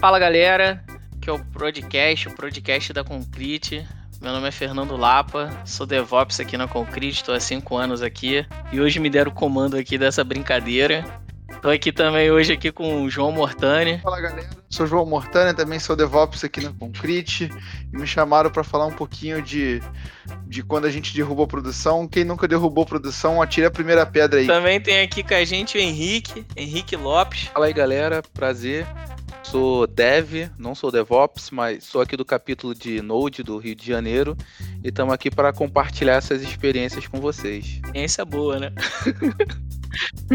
Fala galera, que é o podcast, o podcast da Concrete. Meu nome é Fernando Lapa, sou DevOps aqui na Concrete, estou há 5 anos aqui e hoje me deram o comando aqui dessa brincadeira. Estou aqui também hoje aqui com o João Mortani. Fala galera, sou João Mortani, também sou DevOps aqui na Concrete e me chamaram para falar um pouquinho de, de quando a gente derrubou a produção. Quem nunca derrubou a produção, atire a primeira pedra aí. Também tem aqui com a gente o Henrique, Henrique Lopes. Fala aí galera, prazer. Sou dev, não sou DevOps, mas sou aqui do capítulo de Node do Rio de Janeiro e estamos aqui para compartilhar essas experiências com vocês. Experiência boa, né?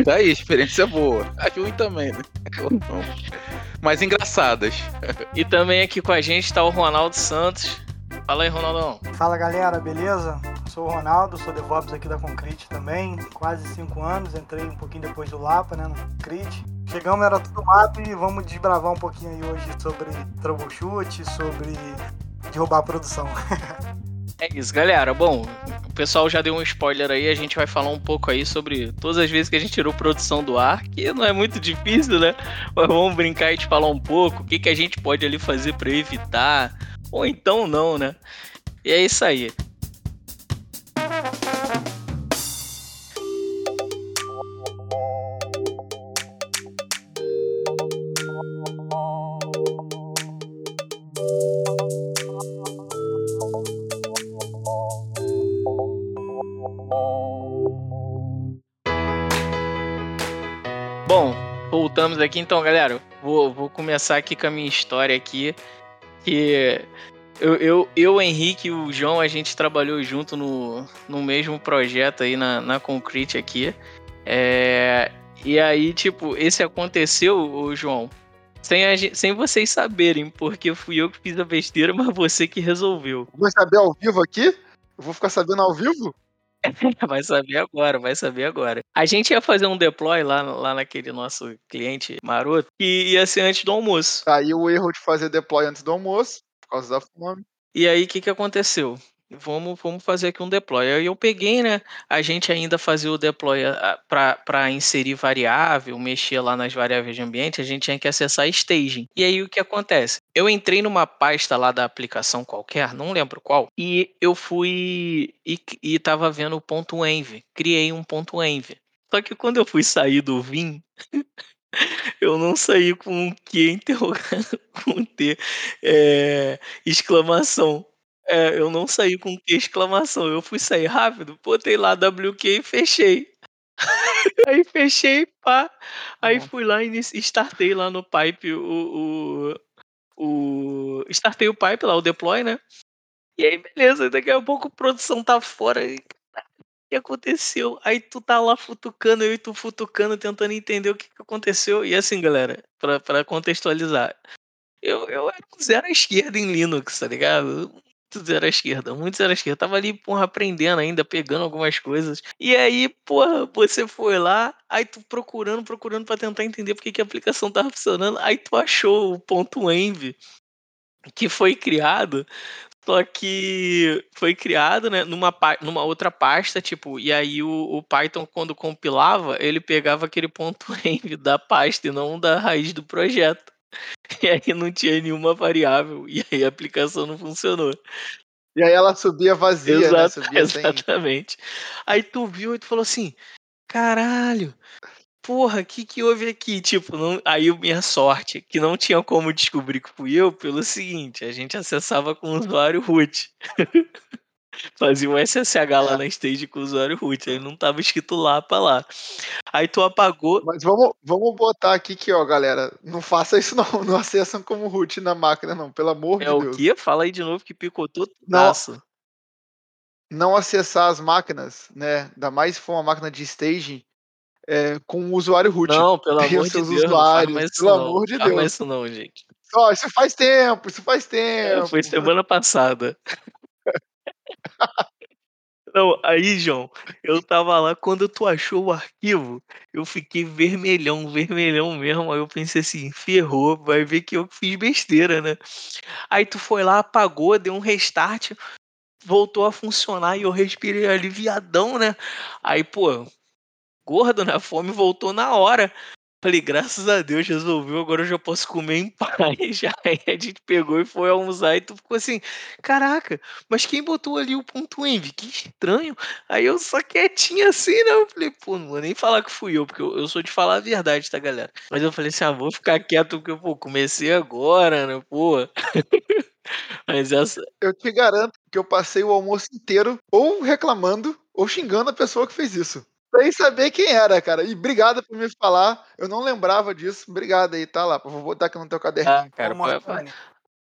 Tá aí, experiência boa. A ruim também, né? Mas engraçadas. E também aqui com a gente está o Ronaldo Santos. Fala aí, Ronaldão. Fala galera, beleza? Sou o Ronaldo, sou DevOps aqui da Concrete também, quase 5 anos, entrei um pouquinho depois do Lapa, né, no Concrete. Chegamos, era tudo mato e vamos desbravar um pouquinho aí hoje sobre troubleshoot, sobre derrubar a produção. É isso, galera. Bom, o pessoal já deu um spoiler aí, a gente vai falar um pouco aí sobre todas as vezes que a gente tirou produção do ar, que não é muito difícil, né? Mas vamos brincar e te falar um pouco o que, que a gente pode ali fazer para evitar, ou então não, né? E é isso aí. Voltamos aqui então, galera. Vou, vou começar aqui com a minha história aqui. Que eu, eu, eu, Henrique e o João, a gente trabalhou junto no, no mesmo projeto aí na, na Concrete aqui. É, e aí, tipo, esse aconteceu, o João, sem, a, sem vocês saberem, porque fui eu que fiz a besteira, mas você que resolveu. Vou saber ao vivo aqui? Eu vou ficar sabendo ao vivo? Vai saber agora, vai saber agora. A gente ia fazer um deploy lá, lá naquele nosso cliente maroto, que ia ser antes do almoço. Aí o erro de fazer deploy antes do almoço, por causa da fome. E aí, o que, que aconteceu? Vamos, vamos fazer aqui um deploy. Aí eu peguei, né? A gente ainda fazia o deploy para inserir variável, mexer lá nas variáveis de ambiente, a gente tinha que acessar staging. E aí o que acontece? Eu entrei numa pasta lá da aplicação qualquer, não lembro qual, e eu fui e, e tava vendo o ponto env. Criei um ponto env. Só que quando eu fui sair do Vim, eu não saí com o que interrogando, com T, é, exclamação. É, eu não saí com que exclamação. Eu fui sair rápido, botei lá WQ e fechei. aí fechei, pá. Aí fui lá e startei lá no pipe o, o, o. Startei o pipe lá, o deploy, né? E aí, beleza, daqui a pouco a produção tá fora. E, o que aconteceu? Aí tu tá lá futucando, eu e tu futucando, tentando entender o que, que aconteceu. E assim, galera, pra, pra contextualizar, eu, eu era um zero à esquerda em Linux, tá ligado? Muito zero à esquerda, muito zero à esquerda. Tava ali, porra, aprendendo ainda, pegando algumas coisas. E aí, porra, você foi lá, aí tu procurando, procurando para tentar entender por que, que a aplicação tava funcionando, aí tu achou o ponto env que foi criado, só que foi criado, né, numa, numa outra pasta, tipo, e aí o, o Python, quando compilava, ele pegava aquele ponto env da pasta e não da raiz do projeto. E aí não tinha nenhuma variável. E aí a aplicação não funcionou. E aí ela subia vazia, Exato, né? Subia exatamente. Sem... Aí tu viu e tu falou assim: caralho, porra, o que que houve aqui? Tipo, não... aí minha sorte, que não tinha como descobrir que fui eu, pelo seguinte, a gente acessava com o usuário root. Fazia um SSH lá é. na stage com o usuário root, aí não tava escrito lá pra lá. Aí tu apagou. Mas vamos, vamos botar aqui que, ó, galera, não faça isso não, não acessam como root na máquina não, pelo amor é de Deus. É o quê? Fala aí de novo que picotou tudo. Não, não acessar as máquinas, né, ainda mais se for uma máquina de staging, é, com o usuário root. Não, pelo amor de Deus, usuários, pelo não, amor de Deus. Não isso não, gente. Ó, isso faz tempo, isso faz tempo. É, foi semana passada. Não, aí, João, eu tava lá, quando tu achou o arquivo, eu fiquei vermelhão, vermelhão mesmo. Aí eu pensei assim, ferrou, vai ver que eu fiz besteira, né? Aí tu foi lá, apagou, deu um restart, voltou a funcionar e eu respirei aliviadão, né? Aí, pô, gordo, né? A fome voltou na hora. Falei, graças a Deus resolveu, agora eu já posso comer em paz. Aí a gente pegou e foi almoçar e tu ficou assim, caraca, mas quem botou ali o ponto envy? Que estranho. Aí eu só quietinho assim, né? Eu falei, pô, não vou nem falar que fui eu, porque eu, eu sou de falar a verdade, tá, galera? Mas eu falei assim, ah, vou ficar quieto porque, pô, comecei agora, né, pô. Mas essa. Eu te garanto que eu passei o almoço inteiro ou reclamando ou xingando a pessoa que fez isso. Sem saber quem era, cara. E obrigado por me falar. Eu não lembrava disso. Obrigado aí, tá lá. Vou botar aqui no teu caderninho. Ah, cara, pô, Mortani,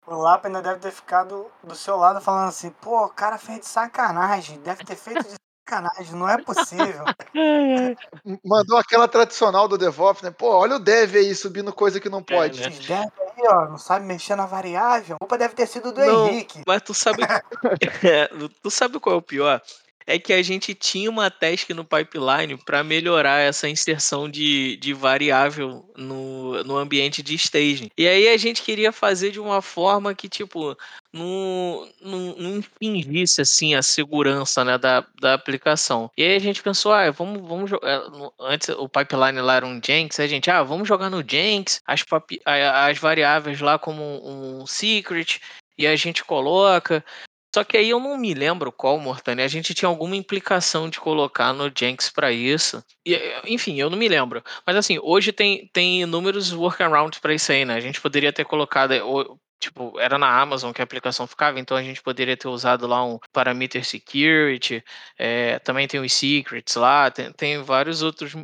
o Lapa ainda deve ter ficado do seu lado falando assim, pô, o cara fez de sacanagem, deve ter feito de sacanagem, não é possível. Mandou aquela tradicional do DevOps, né? Pô, olha o dev aí subindo coisa que não pode. né? Esses devs aí, ó, não sabe mexer na variável. A culpa deve ter sido do Não. Henrique. Mas tu sabe. É, tu sabe qual é o pior? É que a gente tinha uma task no pipeline para melhorar essa inserção de, de variável no, no ambiente de staging. E aí a gente queria fazer de uma forma que, tipo, não, não, infringisse assim, a segurança né, da, da aplicação. E aí a gente pensou, ah, vamos, vamos jogar. no- Antes o pipeline lá era um Jenks, a gente, ah, vamos jogar no Jenks as, as variáveis lá como um secret, e a gente coloca. Só que aí eu não me lembro qual, Mortani. A gente tinha alguma implicação de colocar no Jenks para isso. E, enfim, eu não me lembro. Mas assim, hoje tem, tem inúmeros workarounds para isso aí, né? A gente poderia ter colocado. eh, Tipo, era na Amazon que a aplicação ficava, então a gente poderia ter usado lá um parameter security, eh, também tem os secrets lá, tem, tem vários outros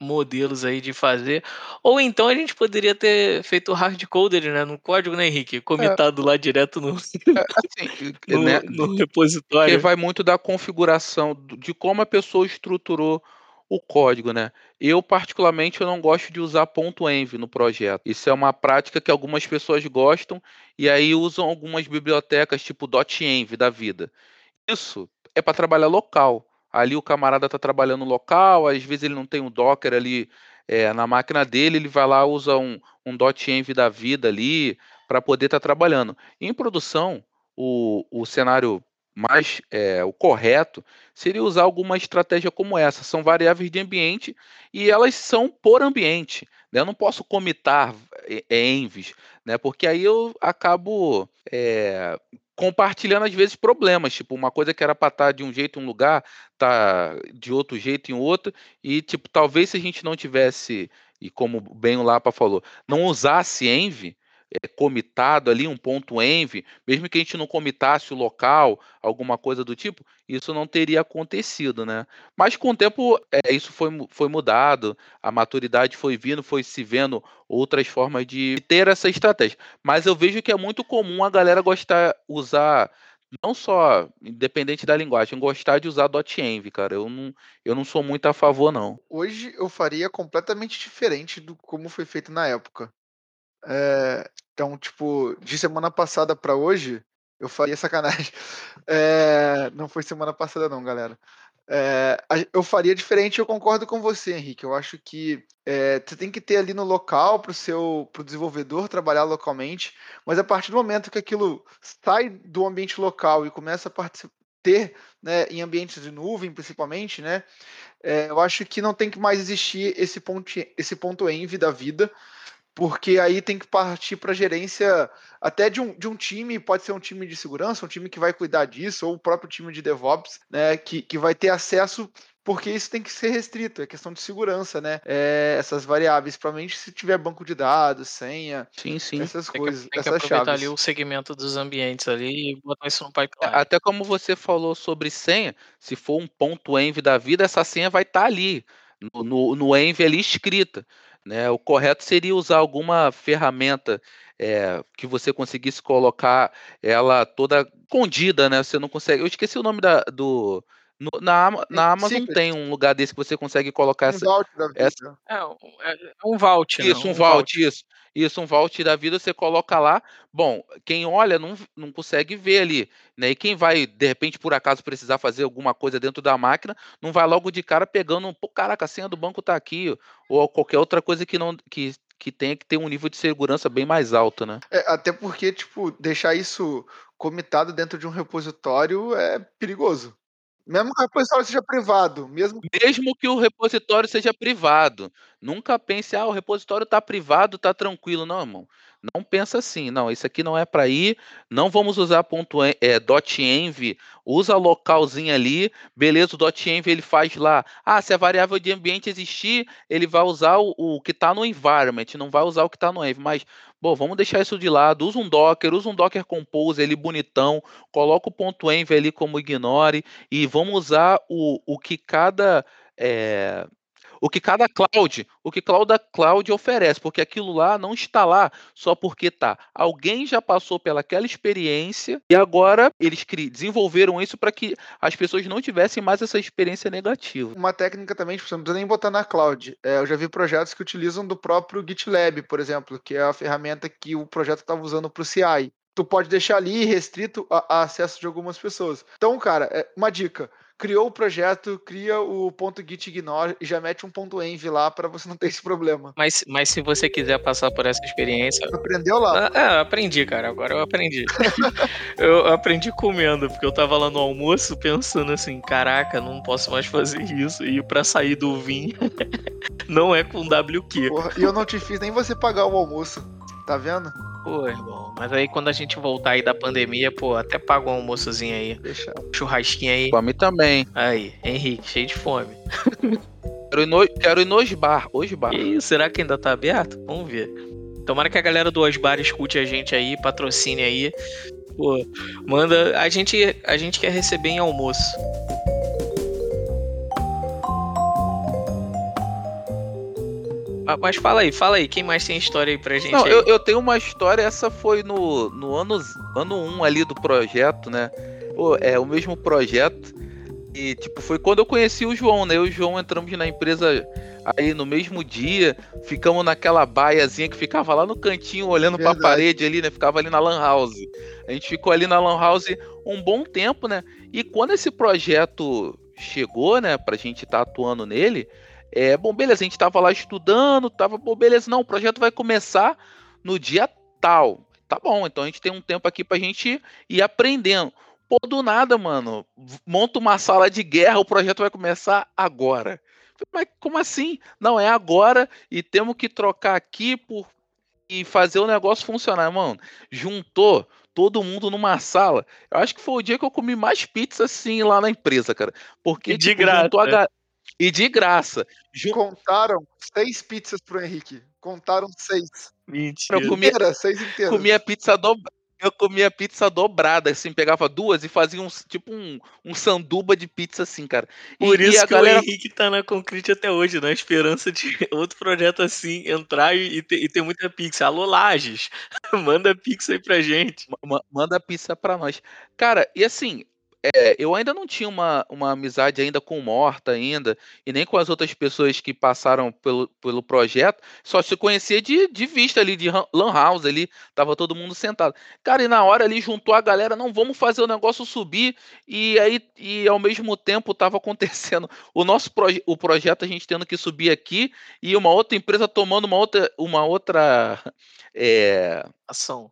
modelos aí de fazer. Ou então a gente poderia ter feito hardcoded, né, no código, né, Henrique? Comitado lá direto no, Assim, no, né, no porque repositório. vai muito da configuração, de como a pessoa estruturou o código, né? Eu, particularmente, eu não gosto de usar ponto .env no projeto. Isso é uma prática que algumas pessoas gostam e aí usam algumas bibliotecas tipo .env da vida. Isso é para trabalhar local. Ali o camarada está trabalhando local, às vezes ele não tem um Docker ali é, na máquina dele, ele vai lá usa um, um .env da vida ali para poder estar trabalhando. Em produção, o, o cenário mais é, o correto seria usar alguma estratégia como essa. São variáveis de ambiente e elas são por ambiente. Né? Eu não posso comitar é, envs, né? porque aí eu acabo é, compartilhando às vezes problemas, tipo uma coisa que era para estar de um jeito em um lugar, tá de outro jeito em outro, e tipo talvez se a gente não tivesse e como bem o Lapa falou, não usasse env é, comitado ali, um ponto env, mesmo que a gente não comitasse o local, alguma coisa do tipo, isso não teria acontecido, né? Mas com o tempo é, isso foi, foi mudado, a maturidade foi vindo, foi se vendo outras formas de ter essa estratégia. Mas eu vejo que é muito comum a galera gostar, usar, não só, independente da linguagem, gostar de usar .env, cara. Eu não, eu não sou muito a favor, não. Hoje eu faria completamente diferente do como foi feito na época. É, então, tipo, de semana passada pra hoje, eu faria sacanagem. É, não foi semana passada, não, galera. É, eu faria diferente, eu concordo com você, Henrique. Eu acho que é, você tem que ter ali no local para o seu pro desenvolvedor trabalhar localmente, mas a partir do momento que aquilo sai do ambiente local e começa a ter né, em ambientes de nuvem, principalmente, né? é, eu acho que não tem que mais existir esse ponto, esse ponto env da vida, porque aí tem que partir para gerência até de um, de um time, pode ser um time de segurança, um time que vai cuidar disso, ou o próprio time de DevOps, né, que, que vai ter acesso, porque isso tem que ser restrito, é questão de segurança, né? É, essas variáveis, provavelmente se tiver banco de dados, senha, Sim, sim. essas Tem que, coisas, tem que essas aproveitar chaves. ali o segmento dos ambientes ali e botar isso no pipeline. Até como você falou sobre senha, se for um ponto env da vida, essa senha vai estar ali, no, no, no env ali escrita. Né? O correto seria usar alguma ferramenta é, que você conseguisse colocar ela toda escondida, né? Você não consegue. Eu esqueci o nome da, do. No- na, Ama- na Amazon Secret. tem um lugar desse que você consegue colocar Um essa, vault da vida. essa- É, um- é um vault? Isso, um vault, isso. Isso, um vault da vida, você coloca lá. Bom, quem olha não, não consegue ver ali, né? E quem vai, de repente, por acaso, precisar fazer alguma coisa dentro da máquina, não vai logo de cara pegando um, pô, caraca, a senha do banco tá aqui, ou qualquer outra coisa que não que, que tenha que ter um nível de segurança bem mais alto, né? É, até porque, tipo, deixar isso comitado dentro de um repositório é perigoso. Mesmo que o repositório seja privado, mesmo Mesmo que o repositório seja privado, Nunca pense, ah, o repositório está privado, está tranquilo. Não, irmão. Não pensa assim, não, isso aqui não é para ir, não vamos usar ponto, é, .env, usa localzinho ali, beleza, o .env ele faz lá, ah, se a variável de ambiente existir, ele vai usar o, o que está no environment, não vai usar o que está no env, mas, bom, vamos deixar isso de lado, usa um Docker, usa um Docker Compose ali bonitão, coloca o ponto .env ali como ignore, e vamos usar o, o que cada... É, o que cada cloud, o que cada cloud oferece, porque aquilo lá não está lá só porque tá. Alguém já passou pelaquela experiência e agora eles desenvolveram isso para que as pessoas não tivessem mais essa experiência negativa. Uma técnica também, tipo, você não precisa nem botar na cloud. É, eu já vi projetos que utilizam do próprio GitLab, por exemplo, que é a ferramenta que o projeto estava usando para o CI. Tu pode deixar ali restrito a, a acesso de algumas pessoas. Então, cara, é uma dica criou o projeto, cria o ponto .git ignore e já mete um ponto .env lá para você não ter esse problema. Mas, mas se você quiser passar por essa experiência... Aprendeu lá? Ah, é, aprendi, cara. Agora eu aprendi. eu aprendi comendo, porque eu tava lá no almoço pensando assim, caraca, não posso mais fazer isso. E para sair do vinho não é com WQ. Porra, e eu não te fiz nem você pagar o almoço. Tá vendo? Pô, irmão, mas aí quando a gente voltar aí da pandemia, pô, até paga um almoçozinho aí. Deixa. Churrasquinho aí. Pra mim também. Aí, Henrique, cheio de fome. quero, ir no, quero ir no Osbar, Osbar. E será que ainda tá aberto? Vamos ver. Tomara que a galera do Osbar escute a gente aí, patrocine aí. Pô, manda. A gente, a gente quer receber em almoço. Mas fala aí, fala aí, quem mais tem história aí pra gente? Não, eu, eu, tenho uma história, essa foi no, no ano, ano 1 um ali do projeto, né? Pô, é o mesmo projeto. E, tipo, foi quando eu conheci o João, né? Eu e o João entramos na empresa aí no mesmo dia, ficamos naquela baiazinha que ficava lá no cantinho olhando para a parede ali, né? Ficava ali na Lan House. A gente ficou ali na Lan House um bom tempo, né? E quando esse projeto chegou, né, pra gente estar tá atuando nele, é, bom, beleza, a gente tava lá estudando, tava, bom, beleza, não, o projeto vai começar no dia tal. Tá bom, então a gente tem um tempo aqui pra gente ir aprendendo. Pô, do nada, mano, monta uma sala de guerra, o projeto vai começar agora. Mas como assim? Não, é agora e temos que trocar aqui por e fazer o negócio funcionar, mano. Juntou todo mundo numa sala. Eu acho que foi o dia que eu comi mais pizza assim lá na empresa, cara. Porque de tipo, graça. A, e de graça. Contaram seis pizzas pro Henrique. Contaram seis. Mentira. Eu comia, Inteira, seis inteiras. Comia pizza dobrada. Eu comia pizza dobrada, assim, pegava duas e fazia um, tipo um, um sanduba de pizza, assim, cara. Por e, isso e que galera... o Henrique tá na Concrete até hoje, na esperança de outro projeto assim entrar e, e, ter, e ter muita pizza. Alô, Lages, manda pizza aí pra gente. Manda pizza pra nós. Cara, e assim, é, eu ainda não tinha uma, uma amizade ainda com Morta ainda, e nem com as outras pessoas que passaram pelo, pelo projeto, só se conhecia de, de vista ali, de lan house ali, tava todo mundo sentado. Cara, e na hora ali juntou a galera, não, vamos fazer o negócio subir, e aí, e ao mesmo tempo tava acontecendo o nosso proje o projeto a gente tendo que subir aqui, e uma outra empresa tomando uma outra, uma outra é, ação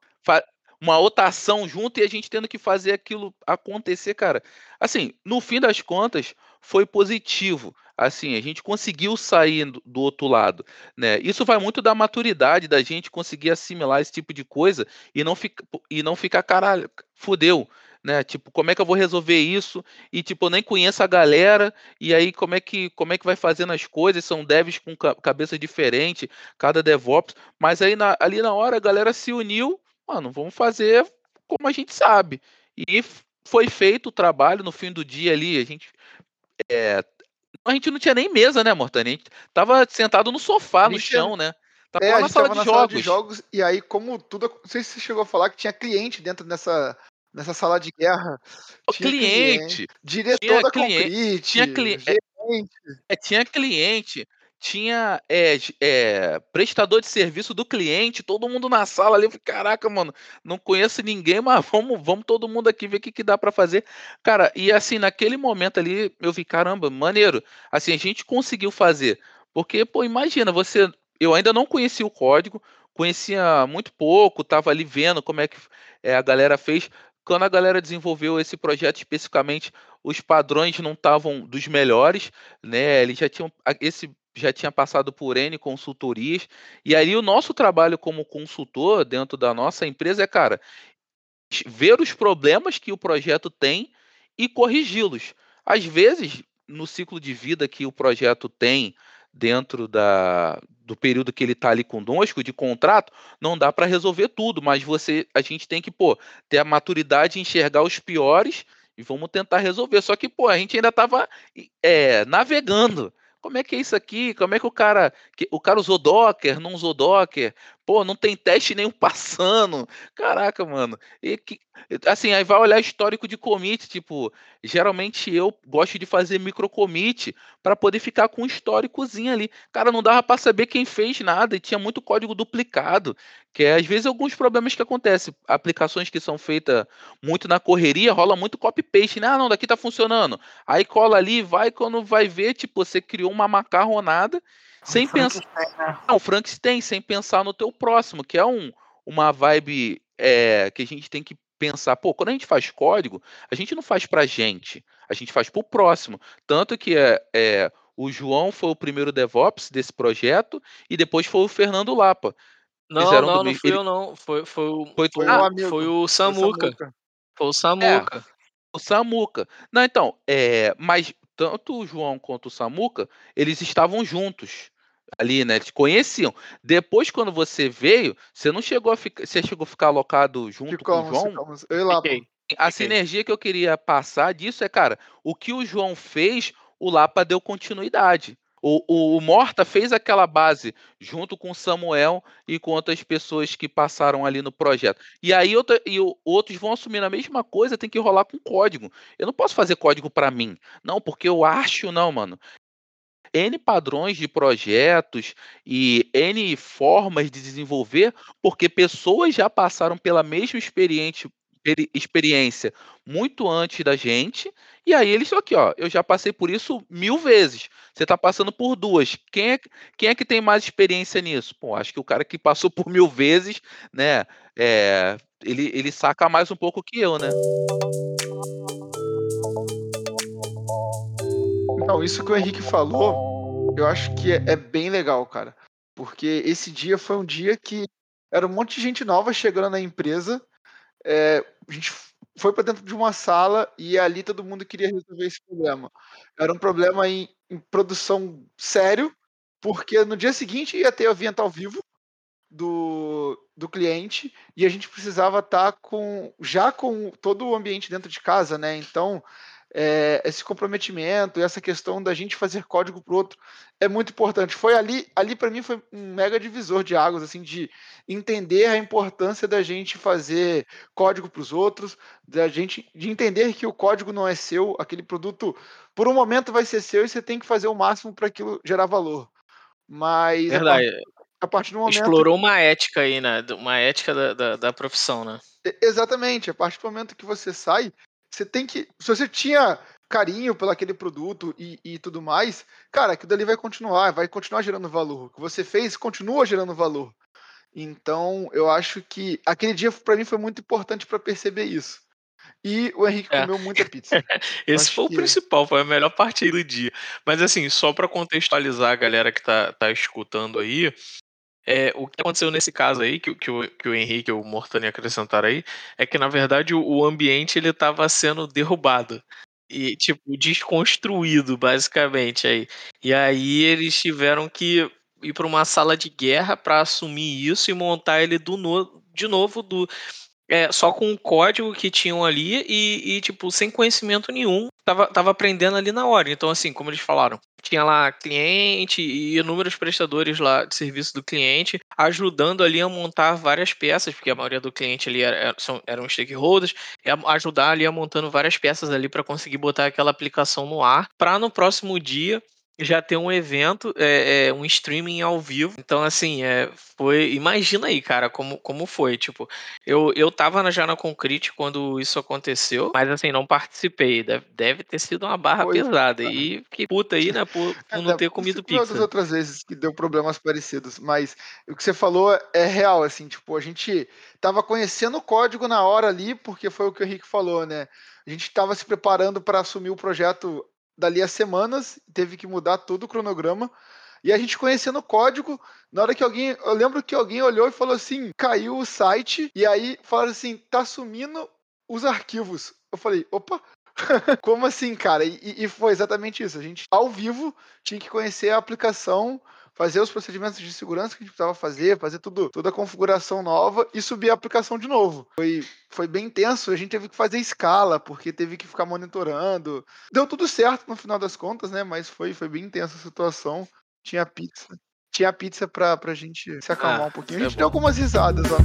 uma outra ação junto e a gente tendo que fazer aquilo acontecer, cara. Assim, no fim das contas, foi positivo. Assim, a gente conseguiu sair do outro lado, né? Isso vai muito da maturidade da gente conseguir assimilar esse tipo de coisa e não ficar e não ficar caralho, fudeu, né? Tipo, como é que eu vou resolver isso? E tipo, eu nem conheço a galera e aí como é que como é que vai fazendo as coisas? São devs com cabeça diferente, cada DevOps, mas aí na, ali na hora a galera se uniu mano, vamos fazer como a gente sabe. E foi feito o trabalho no fim do dia ali, a gente. É, a gente não tinha nem mesa, né, Mortani? A gente tava sentado no sofá, no chão, né? Tava é, na, sala, de na sala, de jogos. E aí, como tudo. Não sei se você chegou a falar que tinha cliente dentro dessa, nessa sala de guerra. O cliente, cliente. Diretor tinha da cliente, Concrete, tinha cliente. É, tinha cliente tinha é, é, prestador de serviço do cliente, todo mundo na sala ali. Eu falei, Caraca, mano, não conheço ninguém, mas vamos, vamos todo mundo aqui ver o que, que dá para fazer. Cara, e assim, naquele momento ali, eu vi, caramba, maneiro. Assim, a gente conseguiu fazer. Porque, pô, imagina, você. Eu ainda não conhecia o código, conhecia muito pouco, tava ali vendo como é que é, a galera fez quando a galera desenvolveu esse projeto especificamente, os padrões não estavam dos melhores, né? Eles já tinham esse já tinha passado por N consultorias. E aí o nosso trabalho como consultor dentro da nossa empresa é, cara, ver os problemas que o projeto tem e corrigi-los. Às vezes, no ciclo de vida que o projeto tem dentro da, do período que ele está ali conosco de contrato, não dá para resolver tudo, mas você, a gente tem que pô, ter a maturidade de enxergar os piores e vamos tentar resolver. Só que pô, a gente ainda estava é, navegando. Como é que é isso aqui? Como é que o cara. Que, o cara usou Docker, não usou Docker? Pô, não tem teste nenhum passando. Caraca, mano. E que, assim, aí vai olhar histórico de commit, tipo, geralmente eu gosto de fazer micro commit para poder ficar com um históricozinho ali. Cara, não dava para saber quem fez nada e tinha muito código duplicado, que é às vezes alguns problemas que acontecem, aplicações que são feitas muito na correria, rola muito copy paste, né? Ah, não, daqui tá funcionando. Aí cola ali, vai quando vai ver, tipo, você criou uma macarronada sem pensar. Né? Não, Frankenstein, sem pensar no teu próximo, que é um, uma vibe é, que a gente tem que pensar, pô, quando a gente faz código, a gente não faz pra gente, a gente faz pro próximo. Tanto que é, é o João foi o primeiro DevOps desse projeto e depois foi o Fernando Lapa. Não, Fizeram não, não fui ele... eu não. Foi, foi, o, foi, foi, ah, foi o Samuca. Foi o Samuca. É, o Samuca. Não, então, é, mas tanto o João quanto o Samuca, eles estavam juntos ali, né? Eles conheciam. Depois, quando você veio, você não chegou a ficar. Você chegou a ficar alocado junto ficamos, com o João? Ficamos. Eu lá, okay. A okay. sinergia que eu queria passar disso é, cara, o que o João fez, o Lapa deu continuidade. O, o, o, Morta fez aquela base junto com o Samuel e com outras pessoas que passaram ali no projeto. E aí outra, e o, outros vão assumir a mesma coisa, tem que rolar com código. Eu não posso fazer código para mim. Não, porque eu acho, não, mano. N padrões de projetos e N formas de desenvolver, porque pessoas já passaram pela mesma experiência, muito antes da gente, e aí eles aqui, ó, eu já passei por isso mil vezes. Você está passando por duas. Quem é, quem é que tem mais experiência nisso? Pô, acho que o cara que passou por mil vezes, né, é, ele, ele saca mais um pouco que eu, né? Não, isso que o Henrique falou, eu acho que é, é bem legal, cara. Porque esse dia foi um dia que era um monte de gente nova chegando na empresa. É, a gente foi para dentro de uma sala e ali todo mundo queria resolver esse problema. Era um problema em, em produção sério, porque no dia seguinte ia ter o evento ao vivo do, do cliente e a gente precisava estar tá com já com todo o ambiente dentro de casa, né? Então é, esse comprometimento, essa questão da gente fazer código para o outro é muito importante. Foi ali, ali para mim foi um mega divisor de águas, assim, de entender a importância da gente fazer código para os outros, da gente de entender que o código não é seu, aquele produto por um momento vai ser seu e você tem que fazer o máximo para aquilo gerar valor. Mas Verdade. A, partir do momento explorou uma ética aí, né? Uma ética da, da, da profissão, né? Exatamente. A partir do momento que você sai, você tem que. Se você tinha carinho pelo aquele produto e, e tudo mais, cara, aquilo dali vai continuar, vai continuar gerando valor. O que você fez continua gerando valor. Então, eu acho que aquele dia para mim foi muito importante para perceber isso. E o Henrique é. comeu muita pizza. Esse foi o principal, foi a melhor parte aí do dia. Mas assim, só para contextualizar a galera que tá, tá escutando aí, é, o que aconteceu nesse caso aí, que, que, o, que o Henrique e o Mortani acrescentaram aí, é que na verdade o, o ambiente ele estava sendo derrubado e tipo desconstruído basicamente aí. E aí eles tiveram que ir para uma sala de guerra para assumir isso e montar ele do no, de novo do é, só com o código que tinham ali e, e, tipo, sem conhecimento nenhum, tava, tava aprendendo ali na hora. Então, assim, como eles falaram, tinha lá cliente e inúmeros prestadores lá de serviço do cliente ajudando ali a montar várias peças, porque a maioria do cliente ali era, era, são, eram stakeholders, e ajudar ali a montando várias peças ali para conseguir botar aquela aplicação no ar, para no próximo dia já ter um evento, é, é, um streaming ao vivo. Então, assim, é, foi. Imagina aí, cara, como, como foi. Tipo, eu, eu tava já na Concrete quando isso aconteceu, mas assim, não participei. Deve, deve ter sido uma barra foi, pesada. Cara. E que puta aí, né, por, por é, não ter comido pizza. Todas outras vezes que deu problemas parecidos, mas o que você falou é real, assim, tipo, a gente tava conhecendo o código na hora ali, porque foi o que o Henrique falou, né? A gente estava se preparando para assumir o projeto dali a semanas, teve que mudar todo o cronograma. E a gente conhecendo o código, na hora que alguém. Eu lembro que alguém olhou e falou assim: caiu o site, e aí falaram assim: tá sumindo os arquivos. Eu falei, opa, como assim, cara? E, e, foi exatamente isso. A gente, ao vivo, tinha que conhecer a aplicação, fazer os procedimentos de segurança que a gente precisava fazer, fazer tudo, toda a configuração nova e subir a aplicação de novo. Foi, foi bem intenso. A gente teve que fazer escala, porque teve que ficar monitorando. Deu tudo certo no final das contas, né? Mas foi, foi bem intensa a situação. Tinha pizza. Tinha pizza pra, pra gente se acalmar ah, um pouquinho. A gente é deu algumas risadas, ó.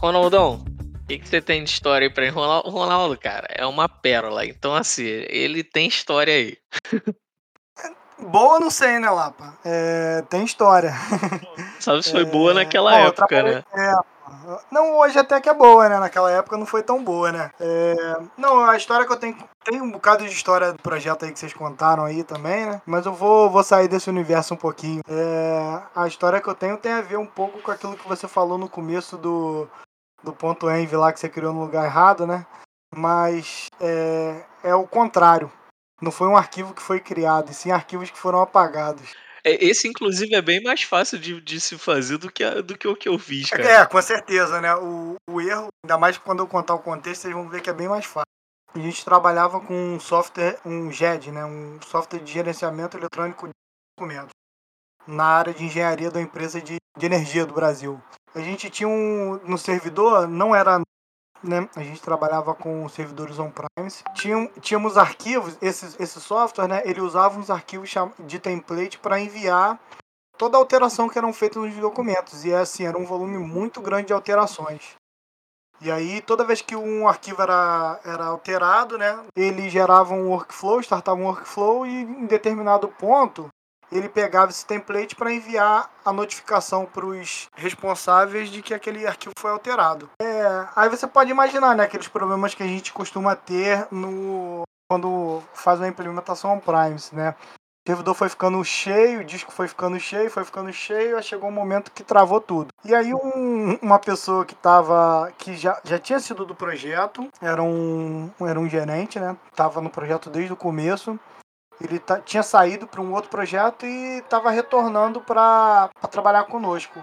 Ronaldão, que, que você tem de história aí pra ele? Ronaldo, Ronaldo, cara, é uma pérola. Então, assim, ele tem história aí. Boa, não sei, né, Lapa? É, tem história. Sabe se foi é... boa naquela Bom, época, né? É, não, hoje até que é boa, né? Naquela época não foi tão boa, né? É... Não, a história que eu tenho. Tem um bocado de história do projeto aí que vocês contaram aí também, né? Mas eu vou, vou sair desse universo um pouquinho. É... A história que eu tenho tem a ver um pouco com aquilo que você falou no começo do, do ponto env lá que você criou no lugar errado, né? Mas é, é o contrário. Não foi um arquivo que foi criado, e sim arquivos que foram apagados. É, esse, inclusive, é bem mais fácil de, de se fazer do que, a, do que o que eu fiz, cara. É, com certeza, né? O, o erro, ainda mais quando eu contar o contexto, vocês vão ver que é bem mais fácil. A gente trabalhava com um software, um GED, né? Um software de gerenciamento eletrônico de documentos, na área de engenharia da empresa de, de energia do Brasil. A gente tinha um. No servidor, não era. Né? A gente trabalhava com servidores on-premise. Tínhamos arquivos, esse, esse software, né? Ele usava uns arquivos de template para enviar toda a alteração que eram feitas nos documentos. E assim, era um volume muito grande de alterações. E aí, toda vez que um arquivo era, era alterado, né, ele gerava um workflow, startava um workflow e em determinado ponto ele pegava esse template para enviar a notificação para os responsáveis de que aquele arquivo foi alterado. É, aí você pode imaginar né, aqueles problemas que a gente costuma ter no quando faz uma implementação on-premise, né? O servidor foi ficando cheio, o disco foi ficando cheio, foi ficando cheio, aí chegou um momento que travou tudo. E aí um, uma pessoa que tava, que já, já tinha sido do projeto, era um, era um gerente, né? Tava no projeto desde o começo, ele tinha saído para um outro projeto e estava retornando para trabalhar conosco.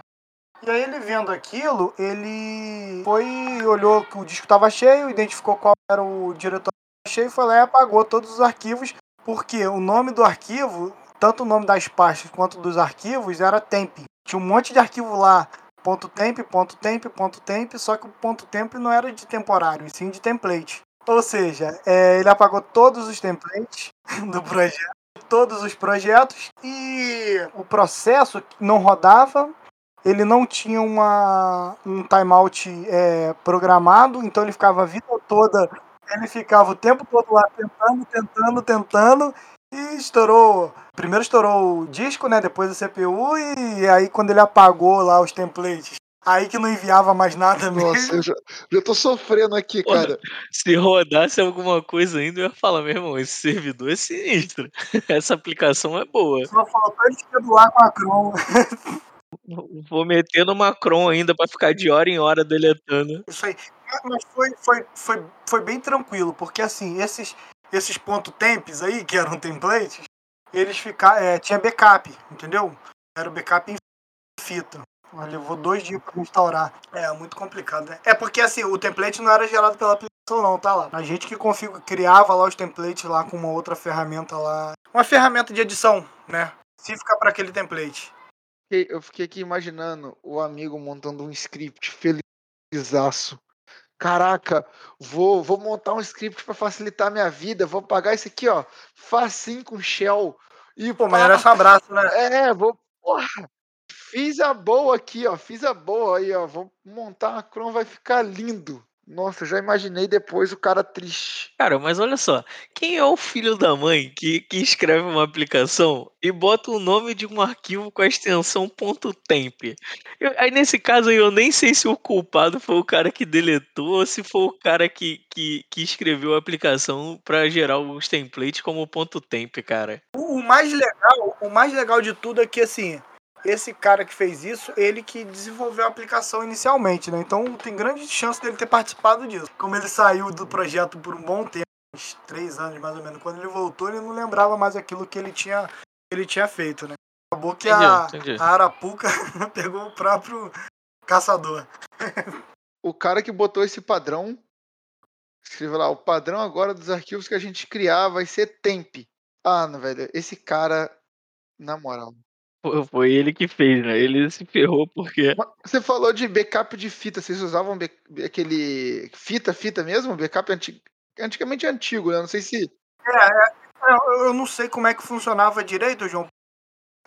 E aí ele vendo aquilo, ele foi olhou que o disco estava cheio, identificou qual era o diretor cheio e foi lá e apagou todos os arquivos, porque o nome do arquivo, tanto o nome das pastas quanto dos arquivos, era temp. Tinha um monte de arquivo lá, ponto .temp, ponto .temp, ponto .temp, só que o ponto .temp não era de temporário, e sim de template. Ou seja, é, ele apagou todos os templates do projeto, todos os projetos, e o processo não rodava, ele não tinha uma, um timeout é, programado, então ele ficava a vida toda, ele ficava o tempo todo lá tentando, tentando, tentando, e estourou. Primeiro estourou o disco, né? Depois a CPU, e aí quando ele apagou lá os templates Aí que não enviava mais nada mesmo. Nossa, eu já, já tô sofrendo aqui, Pô, cara. Se rodasse alguma coisa ainda, eu ia falar, meu irmão, esse servidor é sinistro. Essa aplicação é boa. Só faltou ele lá com a Chrome. Vou meter no Macron ainda para ficar de hora em hora deletando. Isso aí. Mas foi, foi, foi, foi bem tranquilo, porque assim, esses, esses ponto temps aí, que eram templates, eles ficaram. É, tinha backup, entendeu? Era o backup em fita. Levou dois dias pra instaurar. É, muito complicado, né? É porque assim, o template não era gerado pela aplicação, não, tá lá. A gente que config... criava lá os templates lá com uma outra ferramenta lá. Uma ferramenta de edição, né? Específica para aquele template. Eu fiquei aqui imaginando o amigo montando um script felizaço. Caraca, vou, vou montar um script para facilitar a minha vida. Vou pagar isso aqui, ó, facinho com shell. E, Pô, mas era só abraço, né? É, vou. Porra, Fiz a boa aqui, ó. Fiz a boa aí, ó. Vou montar uma Chrome, vai ficar lindo. Nossa, já imaginei depois o cara triste. Cara, mas olha só, quem é o filho da mãe que, que escreve uma aplicação e bota o nome de um arquivo com a extensão .temp? Eu, aí nesse caso eu nem sei se o culpado foi o cara que deletou ou se foi o cara que, que, que escreveu a aplicação para gerar os templates como .temp, cara. O, o mais legal, o mais legal de tudo é que assim, esse cara que fez isso, ele que desenvolveu a aplicação inicialmente, né? Então tem grande chance dele ter participado disso. Como ele saiu do projeto por um bom tempo, uns três anos mais ou menos. Quando ele voltou, ele não lembrava mais aquilo que ele tinha, ele tinha feito, né? Acabou que Entendi, a, entendi. a Arapuca pegou o próprio caçador. O cara que botou esse padrão, escreveu lá, o padrão agora dos arquivos que a gente criar vai ser temp. Ah, não, velho, esse cara, na moral. Foi- ele que fez, né? Ele se ferrou porque. Você falou de backup de fita, vocês usavam be- aquele fita, fita mesmo? Backup anti... antigamente antigo, né? Não sei se É, Eu, eu não sei como é que funcionava direito, João.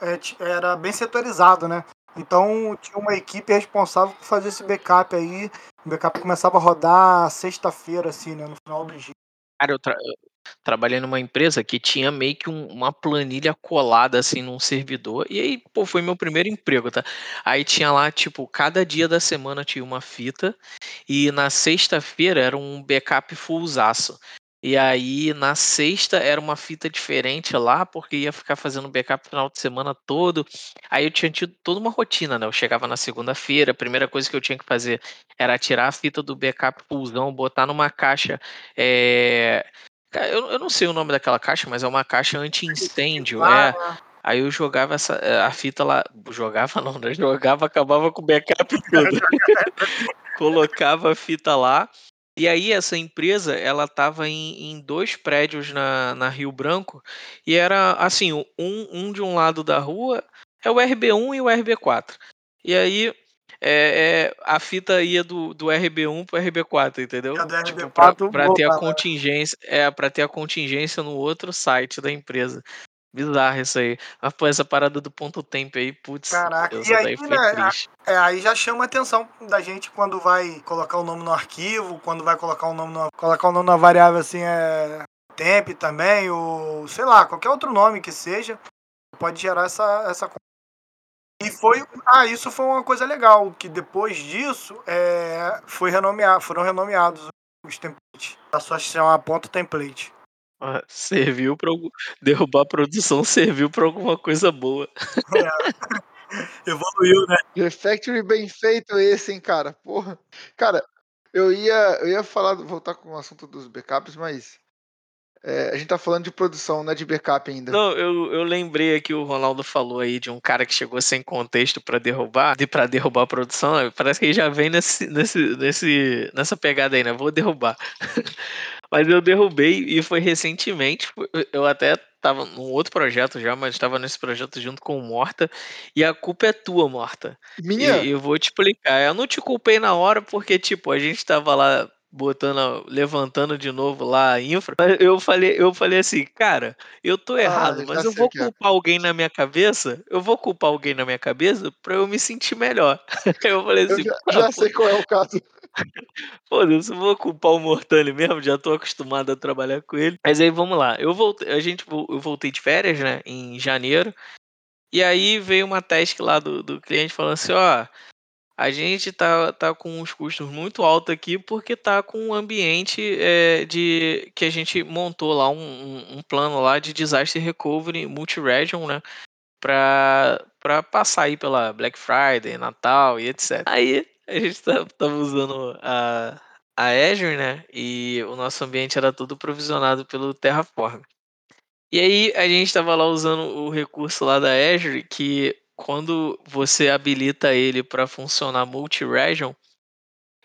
É, era bem setorizado, né? Então tinha uma equipe responsável por fazer esse backup aí. O backup começava a rodar sexta-feira, assim, né? No final do dia. Cara, eu, tra- trabalhei numa empresa que tinha meio que um- uma planilha colada assim num servidor. E aí, pô, foi meu primeiro emprego, tá? Aí tinha lá, tipo, cada dia da semana tinha uma fita. E na sexta-feira era um backup fullzaço. E aí, na sexta, era uma fita diferente lá, porque ia ficar fazendo backup o final de semana todo. Aí eu tinha tido toda uma rotina, né? Eu chegava na segunda-feira, a primeira coisa que eu tinha que fazer era tirar a fita do backup fullzão, botar numa caixa. ca- Eu, eu não sei o nome daquela caixa, mas é uma caixa anti-incêndio. É. Ah, Aí eu jogava essa, eh, a fita lá. Jogava não, né? Jogava, acabava com o backup todo. Colocava a fita lá. E aí essa empresa, ela tava em, em dois prédios na, na Rio Branco. E era assim, um, um de um lado da rua é o RB1 e o RB4. E aí é, é, a fita ia do, do RB1 pro RB4, entendeu? A do Tipo, RB4 pra, pra ter a voltava. contingência, é, pra ter a contingência no outro site da empresa. Bizarro isso aí. Mas, pô, essa parada do ponto tempo aí, putz, Caraca, eu e aí, né. É, aí já chama a atenção da gente quando vai colocar o nome no arquivo, quando vai colocar o nome no, colocar o nome na variável assim é temp também, ou sei lá, qualquer outro nome que seja, pode gerar essa essa e foi ah isso foi uma coisa legal que depois disso é, foi renomear, foram renomeados os templates. Passou a se chamar ponto template. Ah, Serviu pra algum... derrubar a produção, serviu pra alguma coisa boa. Evoluiu, né? Refactory bem feito esse, hein, cara. Porra. Cara, eu ia, eu ia falar, voltar com o assunto dos backups, mas é, a gente tá falando de produção, não é de backup ainda. Não, eu, eu lembrei aqui, o Ronaldo falou aí de um cara que chegou sem contexto pra derrubar, de para derrubar a produção. né? Parece que ele já vem nesse, nesse, nesse, nessa pegada aí, né? Vou derrubar. Mas eu derrubei e foi recentemente. Eu até tava num outro projeto já, mas estava nesse projeto junto com o Morta. E a culpa é tua, Morta. Minha? E eu vou te explicar. Eu não te culpei na hora porque, tipo, a gente tava lá botando, levantando de novo lá a infra. Eu falei, eu falei assim, cara, eu tô errado, Ah, mas já eu vou é. culpar alguém na minha cabeça. Eu vou culpar alguém na minha cabeça pra eu me sentir melhor. Eu falei Eu assim, já, "Ah, já pô, sei qual é o caso. Foda-se, eu vou culpar o Mortani mesmo, já tô acostumado a trabalhar com ele. Mas aí vamos lá. Eu voltei, a gente, eu voltei de férias, né, em janeiro. E aí veio uma task lá do, do cliente falando assim, ó, a gente tá, tá com os custos muito altos aqui porque tá com um ambiente é, de que a gente montou lá um, um- plano lá de disaster recovery multi-region, né? Pra passar aí pela Black Friday, Natal e etc. Aí a gente tá- tava usando a, a Azure, né? E o nosso ambiente era todo provisionado pelo Terraform. E aí a gente estava lá usando o recurso lá da Azure que quando você habilita ele para funcionar multi-region,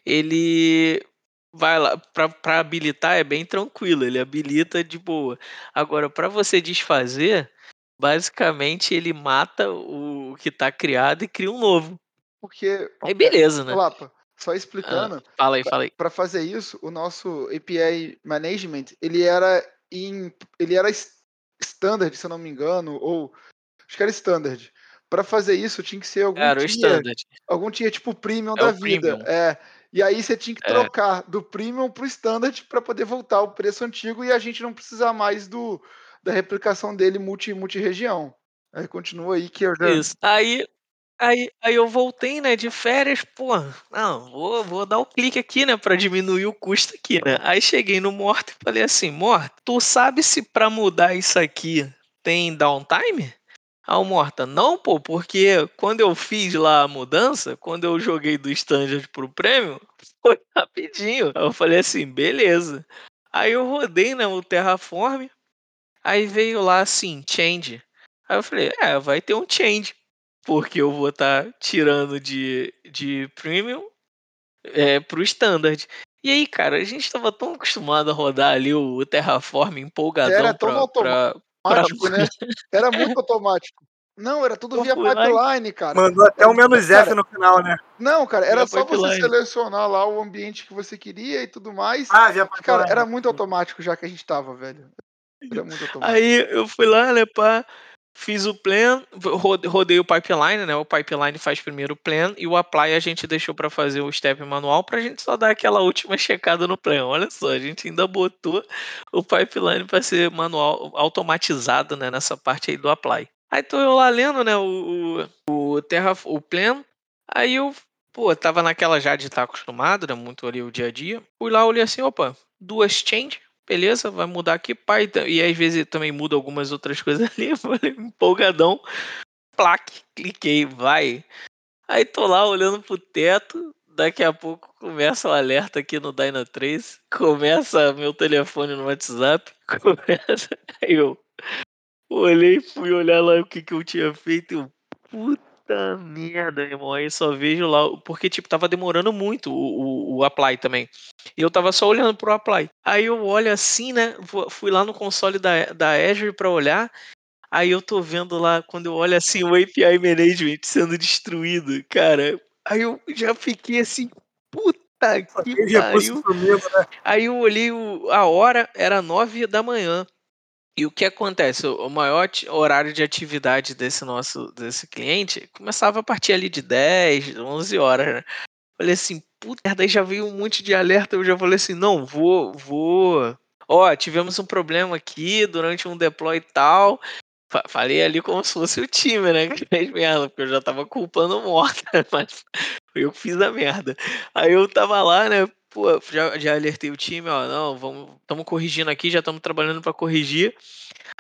ele vai lá para habilitar é bem tranquilo, ele habilita de boa. Agora para você desfazer, basicamente ele mata o que está criado e cria um novo. Porque, Aí beleza, né? Lapa, só Ah, explicando, fala aí, fala aí. para fazer isso, o nosso API Management, ele era em, ele era standard, se eu não me engano, ou acho que era standard. Para fazer isso, tinha que ser algum o tier, standard. algum tier tipo premium É da o vida. premium. É. E aí você tinha que É. trocar do premium pro standard para poder voltar ao preço antigo e a gente não precisar mais do da replicação dele multi multi região. Aí continua aí que eu já Isso. Aí, aí, aí eu voltei, né, de férias, pô, não, vou, vou dar o clique aqui, né, pra diminuir o custo aqui, né. Aí cheguei no Morto e falei assim, Morto, tu sabe se pra mudar isso aqui tem downtime? Aí o Morta, não, pô, porque quando eu fiz lá a mudança, quando eu joguei do standard pro premium, foi rapidinho. Aí eu falei assim, beleza. Aí eu rodei, né, o Terraform, aí veio lá assim, change. Aí eu falei, é, vai ter um change, porque eu vou estar tá tirando de, de premium é, pro standard. E aí, cara, a gente tava tão acostumado a rodar ali o Terraform empolgadão Era tão pra, pra... né? Era muito automático. Não, era tudo via pipeline, cara. Mandou até o menos F no final, né? Não, cara, era só pipeline. você selecionar lá o ambiente que você queria e tudo mais. Ah, via pipeline. Cara, era muito automático já que a gente tava, velho. Era muito automático. Aí eu fui lá, né, pá, fiz o plan, rodei o pipeline, né? O pipeline faz primeiro o plan e o apply a gente deixou para fazer o step manual pra gente só dar aquela última checada no plan. Olha só, a gente ainda botou o pipeline para ser manual automatizado, né, nessa parte aí do apply. Aí tô eu lá lendo, né, o, o, o Terra, o Plan. Aí eu, pô, tava naquela já de estar tá acostumado, né, muito ali o dia a dia. Fui lá, olhei assim, opa, duas change, beleza, vai mudar aqui, pai. E às vezes também muda algumas outras coisas ali. Falei, empolgadão. Plaque, cliquei, vai. Aí tô lá olhando pro teto. Daqui a pouco começa o alerta aqui no Dyna 3. Começa meu telefone no WhatsApp. Começa. Aí eu, Olhei, fui olhar lá o que, que eu tinha feito. Eu, puta merda, irmão. Aí só vejo lá. Porque, tipo, tava demorando muito o, o, o apply também. E eu tava só olhando pro apply. Aí eu olho assim, né? Fui lá no console da, da Azure pra olhar. Aí eu tô vendo lá, quando eu olho assim, o API Management sendo destruído, cara. Aí eu já fiquei assim, puta que pariu. né? Aí eu olhei o, a hora, era nove da manhã. E o que acontece? O maior horário de atividade desse nosso desse cliente começava a partir ali de 10, 11 horas. Né? Falei assim, puta merda, aí já veio um monte de alerta. Eu já falei assim, não, vou, vou. Ó, tivemos um problema aqui durante um deploy e tal. Falei ali como se fosse o time, né? Que fez merda, porque eu já tava culpando Morta, mas eu fiz a merda. Aí eu tava lá, né? Pô, já, já alertei o time, ó, não, vamos, estamos corrigindo aqui, já estamos trabalhando para corrigir.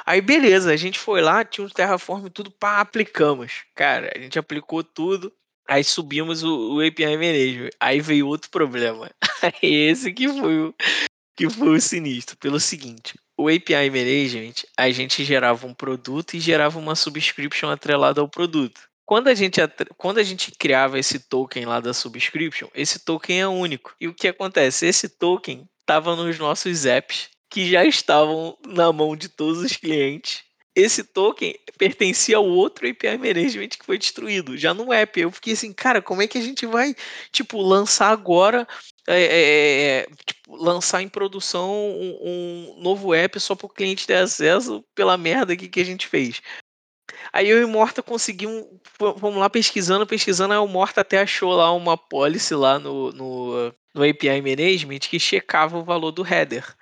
Aí beleza, a gente foi lá, tinha um Terraform tudo, pá, aplicamos. Cara, a gente aplicou tudo, aí subimos o, o API Management. Aí veio outro problema. Esse que foi o que foi o sinistro, pelo seguinte, o API Management, a gente gerava um produto e gerava uma subscription atrelada ao produto. Quando a, gente, quando a gente criava esse token lá da subscription, esse token é único. E o que acontece? Esse token estava nos nossos apps que já estavam na mão de todos os clientes. Esse token pertencia ao outro API Management que foi destruído, já no app. Eu fiquei assim, cara, como é que a gente vai, tipo, lançar agora, é, é, é tipo, lançar em produção um, um novo app só para o cliente ter acesso pela merda que a gente fez? Aí eu e o Morta conseguimos. Vamos lá pesquisando, pesquisando. Aí o Morta até achou lá uma policy lá no, no, no API Management que checava o valor do header.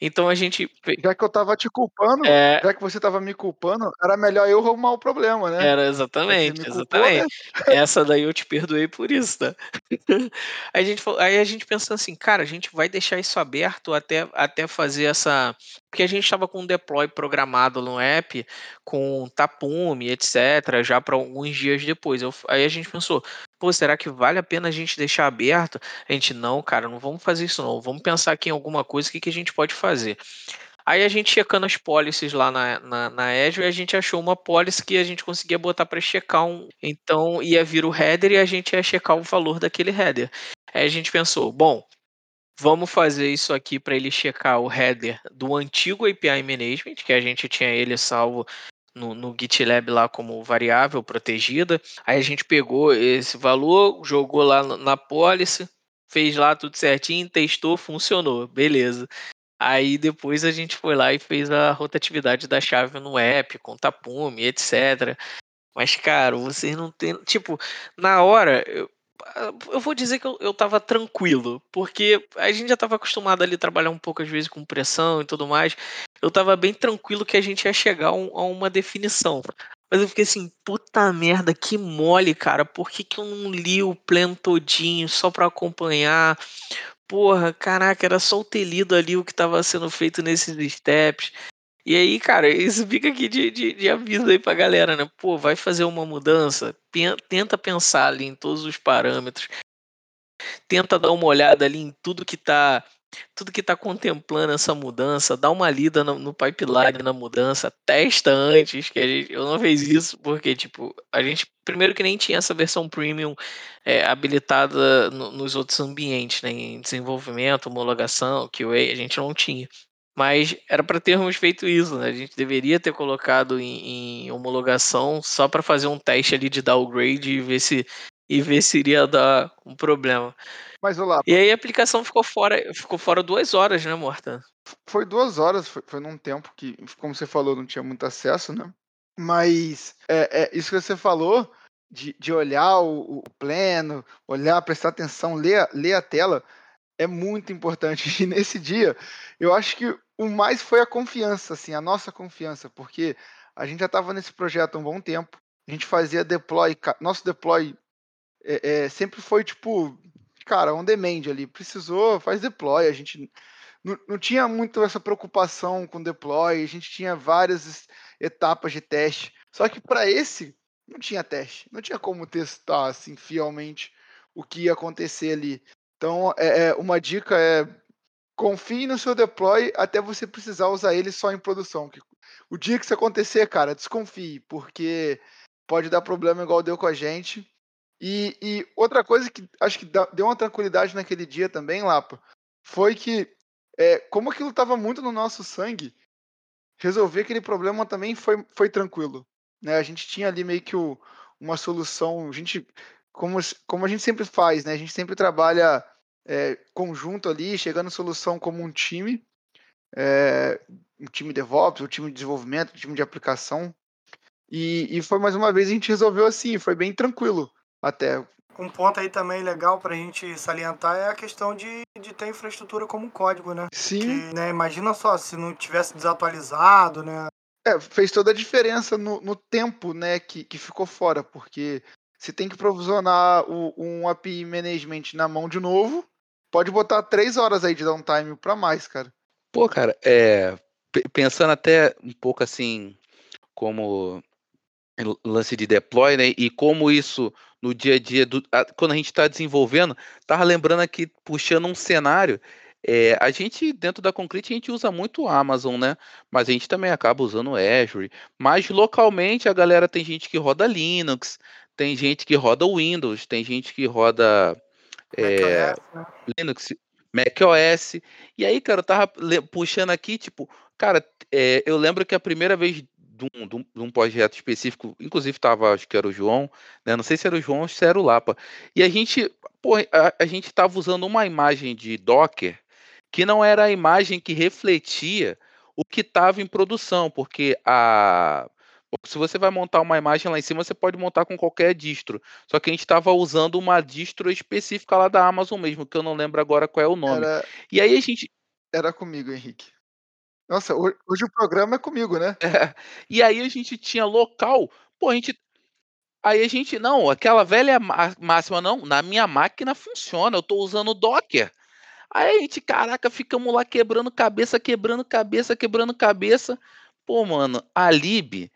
Então a gente. Já que eu tava te culpando, é... já que você tava me culpando, era melhor eu arrumar o problema, né? Era exatamente, exatamente. Culpou, né? Essa daí eu te perdoei por isso, tá? aí, a gente, aí a gente pensou assim, cara, a gente vai deixar isso aberto até, até fazer essa. Porque a gente estava com um deploy programado no app, com tapume, etc., já para alguns dias depois. Eu, aí a gente pensou, pô, será que vale a pena a gente deixar aberto? A gente, não, cara, não vamos fazer isso não. Vamos pensar aqui em alguma coisa, o que, que a gente pode fazer. Aí a gente checando as policies lá na, na, na Azure, a gente achou uma policy que a gente conseguia botar para checar um. Então ia vir o header e a gente ia checar o valor daquele header. Aí a gente pensou, bom, vamos fazer isso aqui para ele checar o header do antigo API Management, que a gente tinha ele salvo no, no GitLab lá como variável protegida. Aí a gente pegou esse valor, jogou lá na policy, fez lá tudo certinho, testou, funcionou, beleza. Aí depois a gente foi lá e fez a rotatividade da chave no app, com tapume, etc. Mas, cara, vocês não tem. Tipo, na hora, eu vou dizer que eu, eu tava tranquilo, porque a gente já tava acostumado ali a trabalhar um pouco às vezes com pressão e tudo mais. Eu tava bem tranquilo que a gente ia chegar a, um, uma definição. Mas eu fiquei assim, puta merda, que mole, cara. Por que, que eu não li o plano todinho só pra acompanhar? Porra, caraca, era só o ter lido ali o que tava sendo feito nesses steps. E aí, cara, isso fica aqui de, de, de, aviso aí pra galera, né? Pô, vai fazer uma mudança, tenta pensar ali em todos os parâmetros, tenta dar uma olhada ali em tudo que tá tudo que está contemplando essa mudança, dá uma lida no, no, pipeline na mudança, testa antes, que gente, eu não fiz isso, porque, tipo, a gente, primeiro que nem tinha essa versão premium é, habilitada no, nos outros ambientes, né, em desenvolvimento, homologação, QA, a gente não tinha. Mas era para termos feito isso, né? A gente deveria ter colocado em, em homologação só para fazer um teste ali de downgrade e ver se e ver se iria dar um problema. Mas olá. E aí a aplicação ficou fora, ficou fora duas horas, né, Morta? Foi duas horas, foi, foi num tempo que, como você falou, não tinha muito acesso, né? Mas é, é isso que você falou de, de olhar o, o, pleno, olhar, prestar atenção, ler, ler a tela, é muito importante. E nesse dia, eu acho que o mais foi a confiança, assim, a nossa confiança, porque a gente já estava nesse projeto há um bom tempo. A gente fazia deploy, nosso deploy é, é, sempre foi tipo, cara, on demand ali. Precisou, faz deploy. A gente não, não tinha muito essa preocupação com deploy. A gente tinha várias etapas de teste. Só que para esse, não tinha teste. Não tinha como testar assim fielmente o que ia acontecer ali. Então, é, é uma dica é confie no seu deploy até você precisar usar ele só em produção. O dia que isso acontecer, cara, desconfie, porque pode dar problema igual deu com a gente. E, e, outra coisa que acho que deu uma tranquilidade naquele dia também, Lapa, foi que, é, como aquilo estava muito no nosso sangue, resolver aquele problema também foi, foi tranquilo. Né? A gente tinha ali meio que o, uma solução, a gente, como, como a gente sempre faz, né? a gente sempre trabalha é, conjunto ali, chegando a solução como um time, é, um time DevOps, um time de desenvolvimento, um time de aplicação. E, e foi mais uma vez a gente resolveu assim, foi bem tranquilo até. Um ponto aí também legal para a gente salientar é a questão de, de ter infraestrutura como código, né? Sim. Que, né, imagina só, se não tivesse desatualizado, né? É, fez toda a diferença no, no tempo, né, que, que ficou fora, porque você tem que provisionar o, um API Management na mão de novo, pode botar três horas aí de downtime para mais, cara. Pô, cara, é, pensando até um pouco assim, como lance de deploy, né? E como isso no dia a dia, do, a, quando a gente está desenvolvendo, tava lembrando aqui, puxando um cenário. É, a gente, dentro da Concrete, a gente usa muito Amazon, né? Mas a gente também acaba usando Azure. Mas localmente a galera tem gente que roda Linux, tem gente que roda Windows, tem gente que roda é? Linux, macOS. E aí, cara, eu tava puxando aqui, tipo, cara, é, eu lembro que a primeira vez de um, de um, de um projeto específico, inclusive estava, acho que era o João, né? Não sei se era o João ou se era o Lapa. E a gente, pô, a, a gente estava usando uma imagem de Docker que não era a imagem que refletia o que estava em produção, porque a se você vai montar uma imagem lá em cima, você pode montar com qualquer distro. Só que a gente estava usando uma distro específica lá da Amazon mesmo, que eu não lembro agora qual é o nome. Era... E aí a gente. Era comigo, Henrique. Nossa, hoje o programa é comigo, né? É. E aí a gente tinha local, pô, a gente. Aí a gente, não, aquela velha máxima, não, na minha máquina funciona, eu tô usando Docker. Aí a gente, caraca, ficamos lá quebrando cabeça, quebrando cabeça, quebrando cabeça. Pô, mano, a Lib,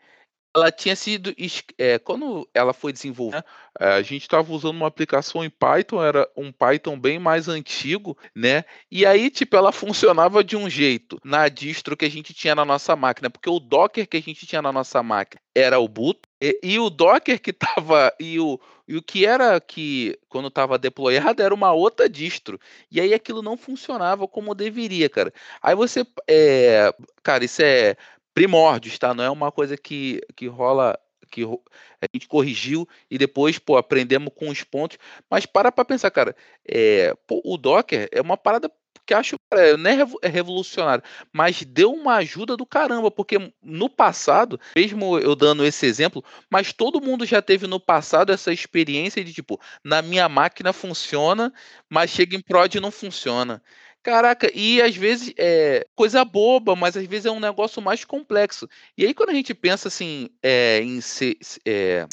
ela tinha sido. É, quando ela foi desenvolvida, né, a gente estava usando uma aplicação em Python, era um Python bem mais antigo, né? E aí, tipo, ela funcionava de um jeito na distro que a gente tinha na nossa máquina, porque o Docker que a gente tinha na nossa máquina era o boot, e, e o Docker que estava e o, e o que era que, quando estava deployado, era uma outra distro. E aí aquilo não funcionava como deveria, cara. Aí você. É, cara, isso é primórdios, tá? Não é uma coisa que, que rola que a gente corrigiu e depois, pô, aprendemos com os pontos. Mas para para pensar, cara, é, pô, o Docker é uma parada que acho cara, não é, é revolucionário, mas deu uma ajuda do caramba, porque no passado, mesmo eu dando esse exemplo, mas todo mundo já teve no passado essa experiência de tipo, na minha máquina funciona, mas chega em prod e não funciona. Caraca, e às vezes é coisa boba, mas às vezes é um negócio mais complexo. E aí, quando a gente pensa assim é, em C, é,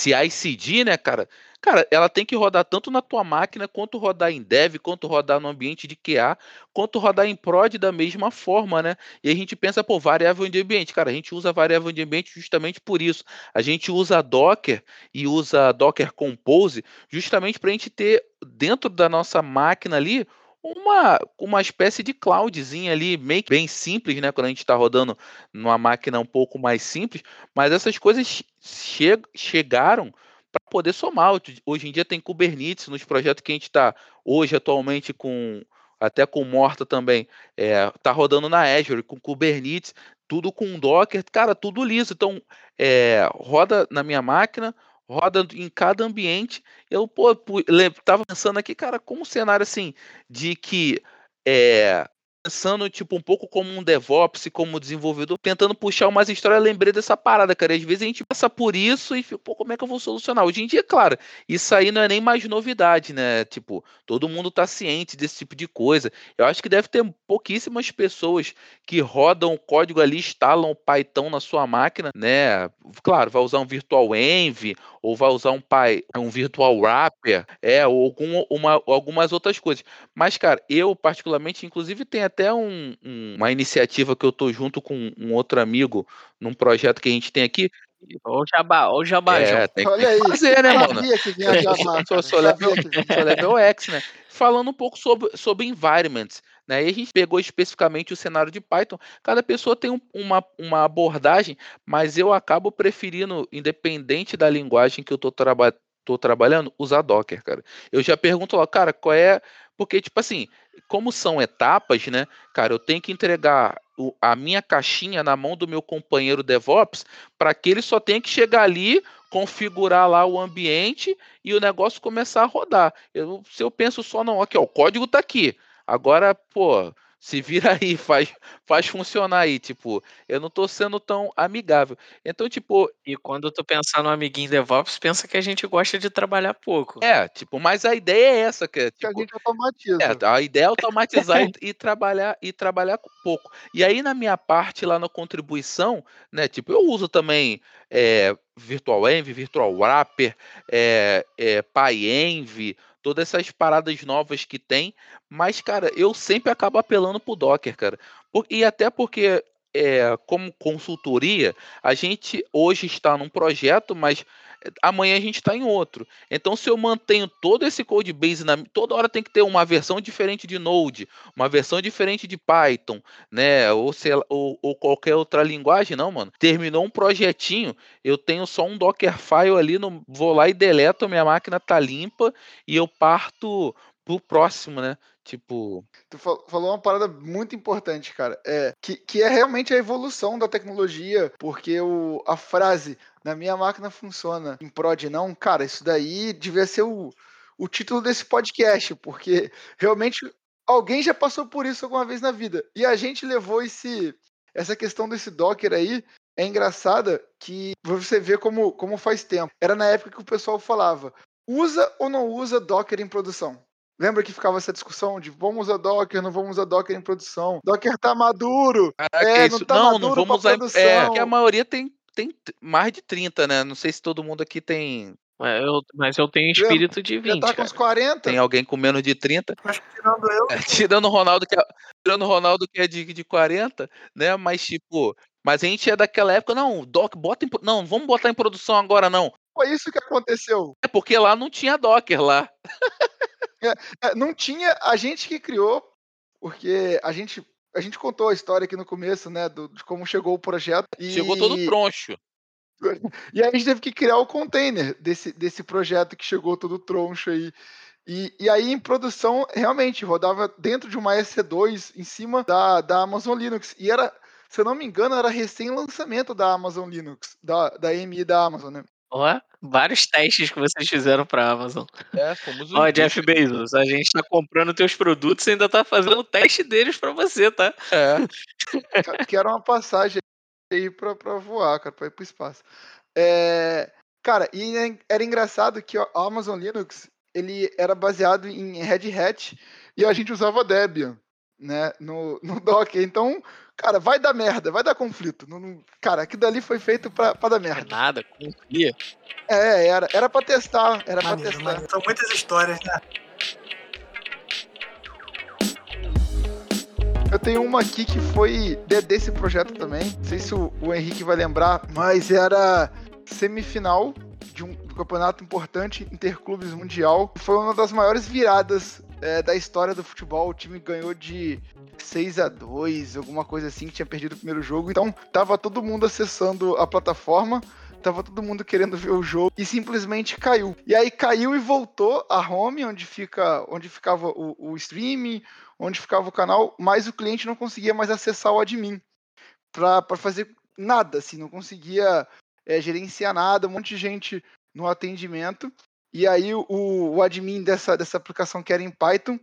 né, cara? Cara, ela tem que rodar tanto na tua máquina, quanto rodar em dev, quanto rodar no ambiente de QA, quanto rodar em prod da mesma forma, né? E a gente pensa, pô, variável de ambiente. Cara, a gente usa variável de ambiente justamente por isso. A gente usa Docker e usa Docker Compose justamente para a gente ter dentro da nossa máquina ali uma, uma espécie de cloudzinha ali, meio bem simples, né? Quando a gente está rodando numa máquina um pouco mais simples, mas essas coisas che chegaram para poder somar. Hoje em dia tem Kubernetes nos projetos que a gente está hoje atualmente com até com Morta também, é, tá rodando na Azure com Kubernetes, tudo com Docker, cara, tudo liso. Então, é, roda na minha máquina, roda em cada ambiente. Eu, pô, tava pensando aqui, cara, como um cenário assim, de que é, pensando, tipo, um pouco como um DevOps, como desenvolvedor, tentando puxar umas histórias, lembrei dessa parada, cara. Às vezes a gente passa por isso e fica, pô, como é que eu vou solucionar? Hoje em dia, claro, isso aí não é nem mais novidade, né? Tipo, todo mundo tá ciente desse tipo de coisa. Eu acho que deve ter pouquíssimas pessoas que rodam o código ali, instalam o Python na sua máquina, né? Claro, vai usar um Virtual Env ou vai usar um Py, um Virtual Wrapper, é, ou algum, uma, algumas outras coisas. Mas, cara, eu particularmente, inclusive, tenho até um, um, uma iniciativa que eu tô junto com um outro amigo num projeto que a gente tem aqui. Olha o jabá, olha o jabá, é, tem que, tem que fazer, né, mano? Jabá, sou, sou, level, sou level X, né? Falando um pouco sobre, sobre environments. Né? E a gente pegou especificamente o cenário de Python. Cada pessoa tem um, uma, uma abordagem, mas eu acabo preferindo, independente da linguagem que eu estou traba trabalhando, usar Docker, cara. Eu já pergunto lá, cara, qual é. Porque, tipo assim, como são etapas, né? Cara, eu tenho que entregar o, a minha caixinha na mão do meu companheiro DevOps para que ele só tenha que chegar ali, configurar lá o ambiente e o negócio começar a rodar. Eu, se eu penso só, não, aqui, ó, o código está aqui. Agora, pô, se vira aí, faz, faz funcionar aí, tipo, eu não tô sendo tão amigável. Então, tipo. E quando tu pensar no amiguinho DevOps, pensa que a gente gosta de trabalhar pouco. É, tipo, mas a ideia é essa, que, é, tipo, que a tipo, gente automatiza. É, a ideia é automatizar e, e, trabalhar e trabalhar pouco. E aí, na minha parte lá na contribuição, né, tipo, eu uso também é, Virtual Env, Virtual Wrapper, é, é, PyEnv, todas essas paradas novas que tem, mas, cara, eu sempre acabo apelando pro Docker, cara. E até porque, é, como consultoria, a gente hoje está num projeto, mas amanhã a gente está em outro. Então, se eu mantenho todo esse code base, na, toda hora tem que ter uma versão diferente de Node, uma versão diferente de Python, né? Ou, sei, ou, ou qualquer outra linguagem, não, mano. Terminou um projetinho, eu tenho só um Dockerfile ali, no, vou lá e deleto, minha máquina tá limpa e eu parto pro próximo, né? Tipo. Tu falou uma parada muito importante, cara. É, que, que é realmente a evolução da tecnologia, porque o, a frase na minha máquina funciona em prod não, cara, isso daí devia ser o, o título desse podcast, porque realmente alguém já passou por isso alguma vez na vida. E a gente levou esse essa questão desse Docker aí é engraçada que você vê como, como faz tempo. Era na época que o pessoal falava: usa ou não usa Docker em produção? Lembra que ficava essa discussão de vamos usar Docker, não vamos usar Docker em produção? Docker tá maduro. Caraca, é, não, tá não, não vamos usar. Produção. É, porque a maioria tem, tem mais de 30, né? Não sei se todo mundo aqui tem. É, eu, mas eu tenho espírito de 20. Já tá com uns 40. Tem alguém com menos de 30. Acho que tirando eu. É, tirando o Ronaldo, que é, tirando Ronaldo que é de, de 40, né? Mas, tipo, mas a gente é daquela época, não, Doc, bota em, não, vamos botar em produção agora, não. Foi isso que aconteceu. É porque lá não tinha Docker lá. É, é, não tinha a gente que criou, porque a gente a gente contou a história aqui no começo, né, do, de como chegou o projeto. E... Chegou todo troncho. E aí a gente teve que criar o container desse, desse projeto que chegou todo troncho aí. E, e aí em produção, realmente, rodava dentro de uma EC2 em cima da, da Amazon Linux. E era, se eu não me engano, era recém-lançamento da Amazon Linux, da, da AMI da Amazon, né? Ó, vários testes que vocês fizeram pra Amazon. É, fomos Ó, Jeff Bezos, a gente tá comprando teus produtos e ainda tá fazendo o teste deles pra você, tá? É. Quero uma passagem aí pra, pra voar, cara, pra ir pro espaço. É, cara, e é era engraçado que a Amazon Linux, ele era baseado em Red Hat e a gente usava Debian, né, no, no Docker. Então, Cara, vai dar merda, vai dar conflito. Não, não, cara, aquilo dali foi feito pra, pra dar merda. É nada, confia. É, era, era pra testar, era maneiro, pra testar. Maneiro. São muitas histórias, né? Eu tenho uma aqui que foi desse projeto também. Não sei se o, o Henrique vai lembrar, mas era semifinal de um, campeonato importante, Interclubes Mundial. Foi uma das maiores viradas é, da história do futebol. O time ganhou de 6 a 2 alguma coisa assim, que tinha perdido o primeiro jogo. Então, tava todo mundo acessando a plataforma tava todo mundo querendo ver o jogo e simplesmente caiu. E aí caiu e voltou a home, onde fica, onde ficava o, o streaming, onde ficava o canal, mas o cliente não conseguia mais acessar o admin para fazer nada, assim, não conseguia é, gerenciar nada, um monte de gente no atendimento. E aí o, o admin dessa, dessa aplicação que era em Python,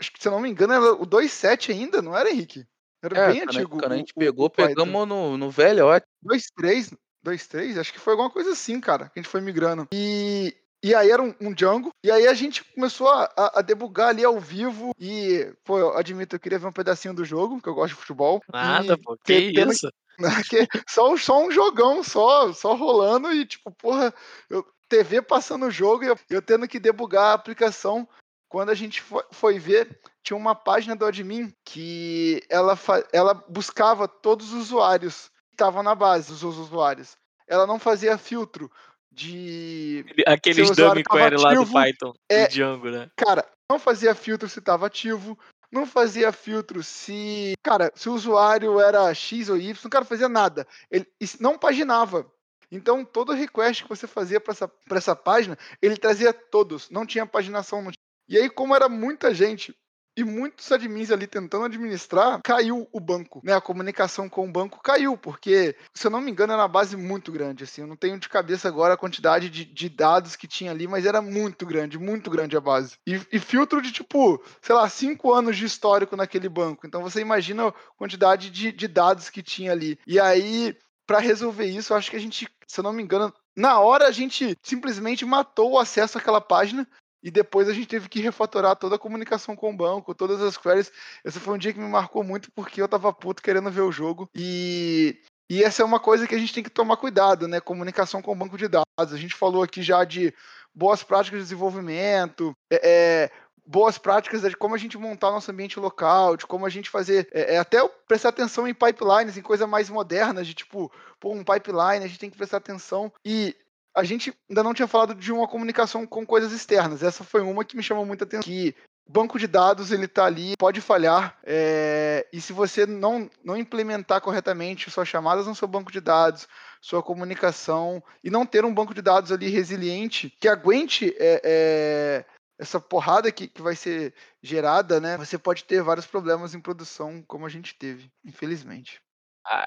acho que se eu não me engano era o 2.7 ainda, não era, Henrique? Era É, bem quando, antigo. quando a gente o- pegou, o pegamos no, no velho, ó. 2.3, 2.3, acho que foi alguma coisa assim, cara, que a gente foi migrando. E, e aí era um, um Django, e aí a gente começou a, a- a debugar ali ao vivo, e, pô, eu admito, eu queria ver um pedacinho do jogo, que eu gosto de futebol. Nada, e pô. Que tendo- isso? que só, só um jogão, só, só rolando, e tipo, porra, eu, TV passando o jogo e eu, eu tendo que debugar a aplicação. Quando a gente foi, foi ver, tinha uma página do admin que ela, ela buscava todos os usuários que estavam na base, os usuários. Ela não fazia filtro de. Aqueles dummy query lá do Python, é- do Django, né? Cara, não fazia filtro se estava ativo, não fazia filtro se. Cara, se o usuário era X ou Y, o cara fazia nada. Ele não paginava. Então, todo request que você fazia para essa, essa página, ele trazia todos. Não tinha paginação. Não tinha... E aí, como era muita gente e muitos admins ali tentando administrar, caiu o banco, né? A comunicação com o banco caiu, porque, se eu não me engano, era uma base muito grande, assim. Eu não tenho de cabeça agora a quantidade de, de dados que tinha ali, mas era muito grande, muito grande a base. E, e filtro de, tipo, sei lá, cinco anos de histórico naquele banco. Então, você imagina a quantidade de, de dados que tinha ali. E aí, para resolver isso, acho que a gente, se eu não me engano, na hora a gente simplesmente matou o acesso àquela página e depois a gente teve que refatorar toda a comunicação com o banco, todas as queries. Esse foi um dia que me marcou muito porque eu tava puto querendo ver o jogo. E, e essa é uma coisa que a gente tem que tomar cuidado, né? Comunicação com o banco de dados. A gente falou aqui já de boas práticas de desenvolvimento, é, é, boas práticas de como a gente montar nosso ambiente local, de como a gente fazer, é, é, até prestar atenção em pipelines, em coisas mais modernas, de tipo, pô, um pipeline, a gente tem que prestar atenção. E a gente ainda não tinha falado de uma comunicação com coisas externas. Essa foi uma que me chamou muita atenção. Que banco de dados ele tá ali, pode falhar. é, e se você não, não implementar corretamente suas chamadas no seu banco de dados, sua comunicação, e não ter um banco de dados ali resiliente que aguente é, é, essa porrada que, que vai ser gerada, né? Você pode ter vários problemas em produção, como a gente teve, infelizmente.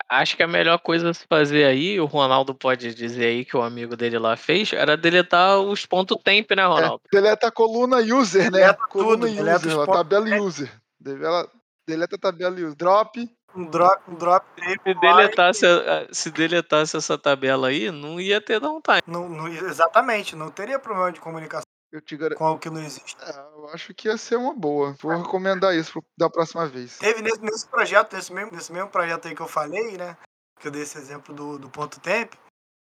Acho que a melhor coisa a se fazer aí, o Ronaldo pode dizer aí que o amigo dele lá fez, era deletar os ponto temp, né, Ronaldo? É, deleta a coluna user, né? Deleta coluna tudo, deleta user, os a pontos tabela user. Deleta, deleta a tabela user. Drop. Um drop, um drop Se tape, deletasse, se deletasse essa tabela aí, não ia ter downtime. não, não- exatamente, não teria problema de comunicação Eu te garanto. com algo que não existe. Ah, eu acho que ia ser uma boa. Vou recomendar isso da próxima vez. Teve nesse, nesse projeto, nesse mesmo, nesse mesmo projeto aí que eu falei, né? Que eu dei esse exemplo do, do ponto tempo.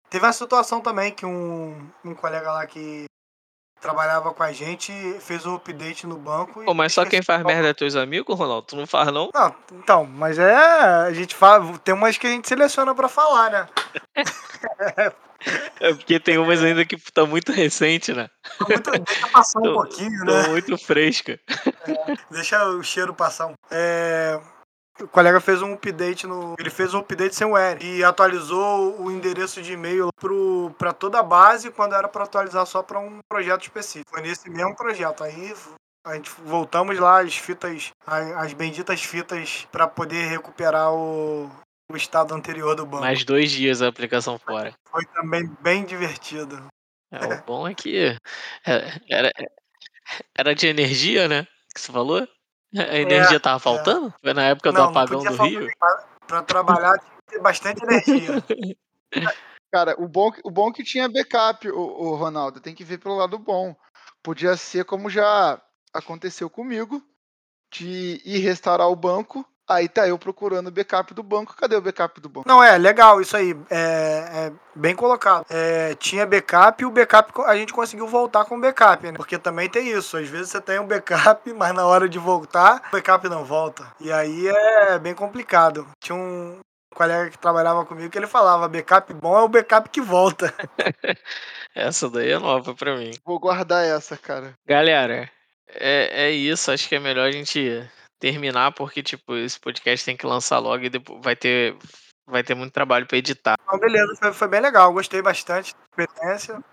Teve uma situação também que um, um colega lá que trabalhava com a gente fez o update no banco. Pô, mas só quem faz merda é teus amigos, Ronaldo? Tu não faz, não? Não, então, mas é. A gente fala. Tem umas que a gente seleciona pra falar, né? É porque tem umas ainda que tá muito recente, né? Tá Muito, deixa passar um Tô- pouquinho, né? Tô muito fresca. Deixa o cheiro passar um. É, O colega fez um update no. Ele fez um update sem o R e atualizou o endereço de e-mail pro... pra toda a base quando era pra atualizar só pra um projeto específico. Foi nesse mesmo projeto. Aí a gente voltamos lá as fitas, as benditas fitas pra poder recuperar o, o estado anterior do banco. Mais dois dias a aplicação fora. Foi também bem divertido. É, o bom é que é, era, era de energia, né? Que você falou? A energia tava faltando? Foi na época do É, Não, não apagão podia do Rio? Pra, pra trabalhar tinha que ter bastante energia. Cara, o bom, o bom que tinha backup, o, o Ronaldo. Tem que ver pelo lado bom. Podia ser como já aconteceu comigo, de ir restaurar o banco. Aí tá eu procurando o backup do banco. Cadê o backup do banco? Não, é legal isso aí. É, é bem colocado. É, tinha backup e o backup a gente conseguiu voltar com o backup, né? Porque também tem isso. Às vezes você tem um backup, mas na hora de voltar, o backup não volta. E aí é bem complicado. Tinha um colega que trabalhava comigo que ele falava: backup bom é o backup que volta. Essa daí é nova pra mim. Vou guardar essa, cara. Galera, é, é isso, acho que é melhor a gente terminar, porque, tipo, esse podcast tem que lançar logo e depois vai ter, vai ter muito trabalho para editar. Então, beleza, foi, foi, bem legal, gostei bastante da experiência.